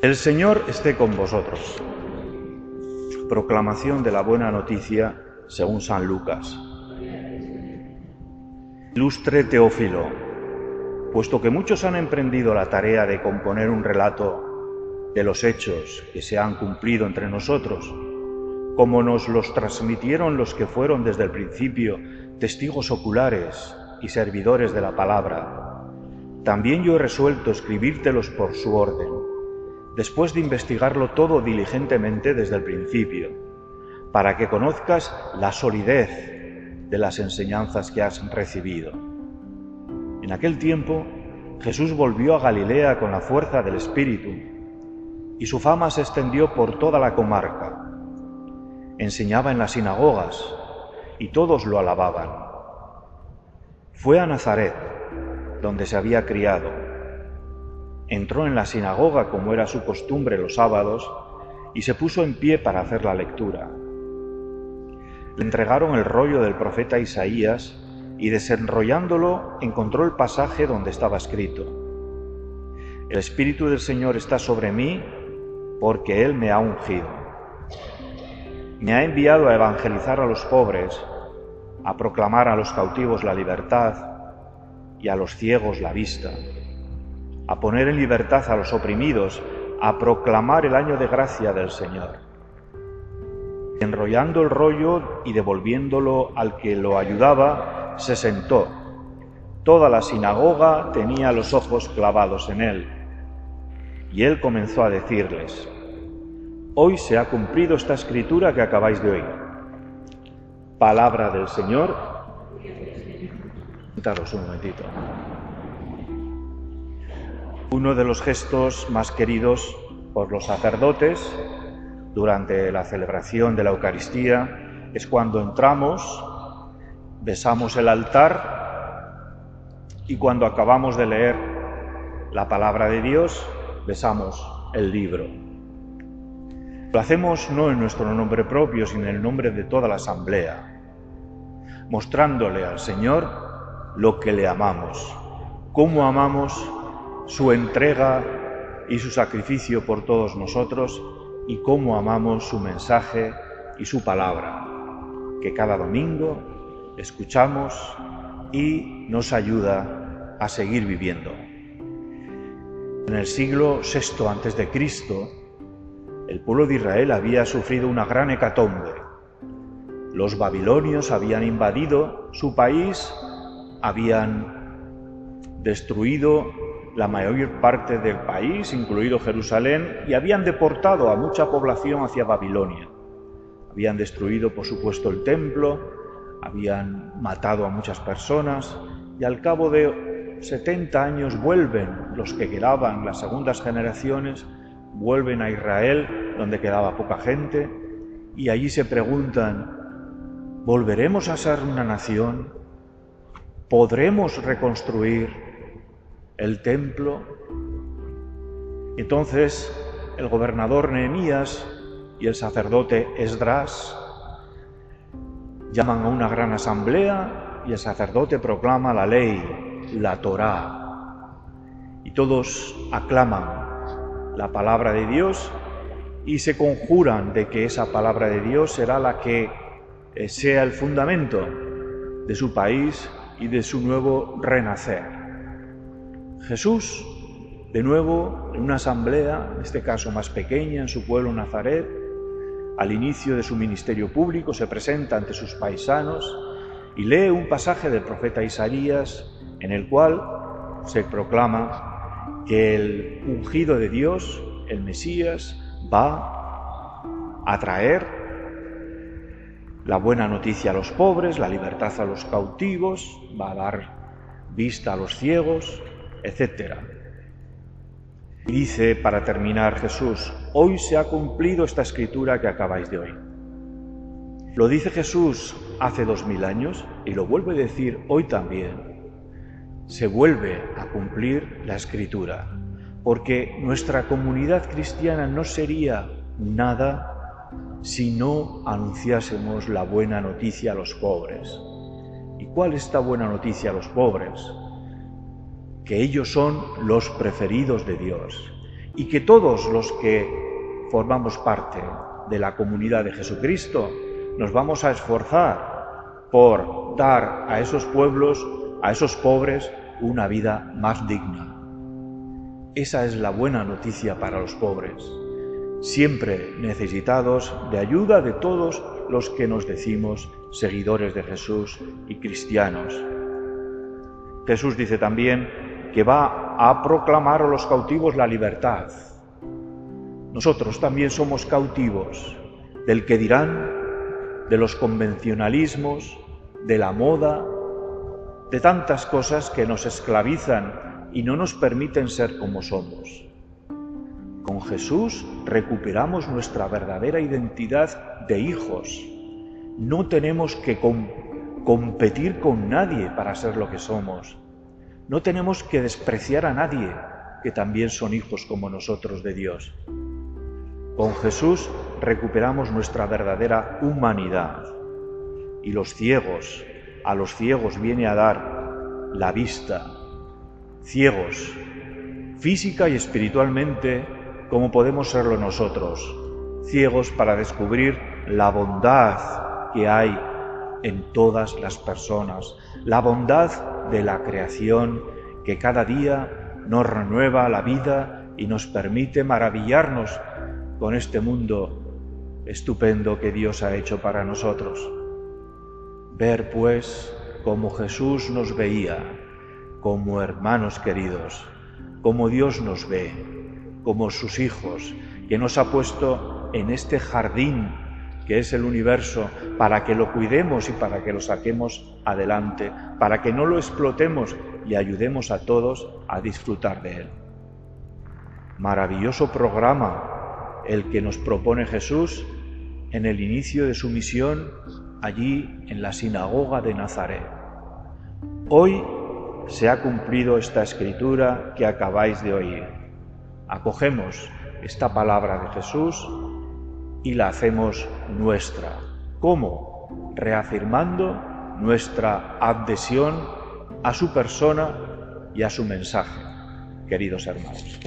El Señor esté con vosotros. Proclamación de la buena noticia según San Lucas. Ilustre Teófilo, puesto que muchos han emprendido la tarea de componer un relato de los hechos que se han cumplido entre nosotros, como nos los transmitieron los que fueron desde el principio testigos oculares y servidores de la palabra, también yo he resuelto escribírtelos por su orden después de investigarlo todo diligentemente desde el principio, para que conozcas la solidez de las enseñanzas que has recibido. En aquel tiempo, Jesús volvió a Galilea con la fuerza del Espíritu, y su fama se extendió por toda la comarca. Enseñaba en las sinagogas, y todos lo alababan. Fue a Nazaret, donde se había criado, entró en la sinagoga como era su costumbre los sábados y se puso en pie para hacer la lectura. Le entregaron el rollo del profeta Isaías y desenrollándolo encontró el pasaje donde estaba escrito. El Espíritu del Señor está sobre mí porque Él me ha ungido. Me ha enviado a evangelizar a los pobres, a proclamar a los cautivos la libertad y a los ciegos la vista a poner en libertad a los oprimidos, a proclamar el año de gracia del Señor. Enrollando el rollo y devolviéndolo al que lo ayudaba, se sentó. Toda la sinagoga tenía los ojos clavados en él. Y él comenzó a decirles, Hoy se ha cumplido esta escritura que acabáis de oír. Palabra del Señor. Sentaros un momentito. Uno de los gestos más queridos por los sacerdotes durante la celebración de la Eucaristía es cuando entramos, besamos el altar y cuando acabamos de leer la palabra de Dios, besamos el libro. Lo hacemos no en nuestro nombre propio, sino en el nombre de toda la asamblea, mostrándole al Señor lo que le amamos, cómo amamos su entrega y su sacrificio por todos nosotros y cómo amamos su mensaje y su palabra, que cada domingo escuchamos y nos ayuda a seguir viviendo. En el siglo VI Cristo, el pueblo de Israel había sufrido una gran hecatombe. Los babilonios habían invadido su país, habían destruido la mayor parte del país, incluido Jerusalén, y habían deportado a mucha población hacia Babilonia. Habían destruido, por supuesto, el templo, habían matado a muchas personas, y al cabo de 70 años vuelven los que quedaban, las segundas generaciones, vuelven a Israel, donde quedaba poca gente, y allí se preguntan, ¿volveremos a ser una nación? ¿Podremos reconstruir el templo. Entonces el gobernador Nehemías y el sacerdote Esdras llaman a una gran asamblea y el sacerdote proclama la ley, la Torá. Y todos aclaman la palabra de Dios y se conjuran de que esa palabra de Dios será la que eh, sea el fundamento de su país y de su nuevo renacer. Jesús, de nuevo, en una asamblea, en este caso más pequeña, en su pueblo Nazaret, al inicio de su ministerio público, se presenta ante sus paisanos y lee un pasaje del profeta Isaías en el cual se proclama que el ungido de Dios, el Mesías, va a traer la buena noticia a los pobres, la libertad a los cautivos, va a dar vista a los ciegos, etc. Dice para terminar Jesús, hoy se ha cumplido esta escritura que acabáis de oír. Lo dice Jesús hace dos mil años y lo vuelve a decir hoy también. Se vuelve a cumplir la escritura, porque nuestra comunidad cristiana no sería nada si no anunciásemos la buena noticia a los pobres. ¿Y cuál es buena noticia a los pobres? Que ellos son los preferidos de Dios y que todos los que formamos parte de la comunidad de Jesucristo nos vamos a esforzar por dar a esos pueblos, a esos pobres, una vida más digna. Esa es la buena noticia para los pobres, siempre necesitados de ayuda de todos los que nos decimos seguidores de Jesús y cristianos. Jesús dice también que va a proclamar a los cautivos la libertad. Nosotros también somos cautivos del que dirán, de los convencionalismos, de la moda, de tantas cosas que nos esclavizan y no nos permiten ser como somos. Con Jesús recuperamos nuestra verdadera identidad de hijos. No tenemos que competir con nadie para ser lo que somos. No tenemos que despreciar a nadie, que también son hijos como nosotros de Dios. Con Jesús recuperamos nuestra verdadera humanidad. Y los ciegos, a los ciegos viene a dar la vista. Ciegos, física y espiritualmente, como podemos serlo nosotros, ciegos para descubrir la bondad que hay en todas las personas, la bondad de la creación que cada día nos renueva la vida y nos permite maravillarnos con este mundo estupendo que Dios ha hecho para nosotros. Ver pues como Jesús nos veía, como hermanos queridos, como Dios nos ve, como sus hijos, que nos ha puesto en este jardín que es el universo, para que lo cuidemos y para que lo saquemos adelante, para que no lo explotemos y ayudemos a todos a disfrutar de él. Maravilloso programa el que nos propone Jesús en el inicio de su misión allí en la sinagoga de Nazaret. Hoy se ha cumplido esta escritura que acabáis de oír acogemos esta palabra de Jesús y la hacemos nuestra. ¿Cómo? Reafirmando nuestra adhesión a su persona y a su mensaje, queridos hermanos.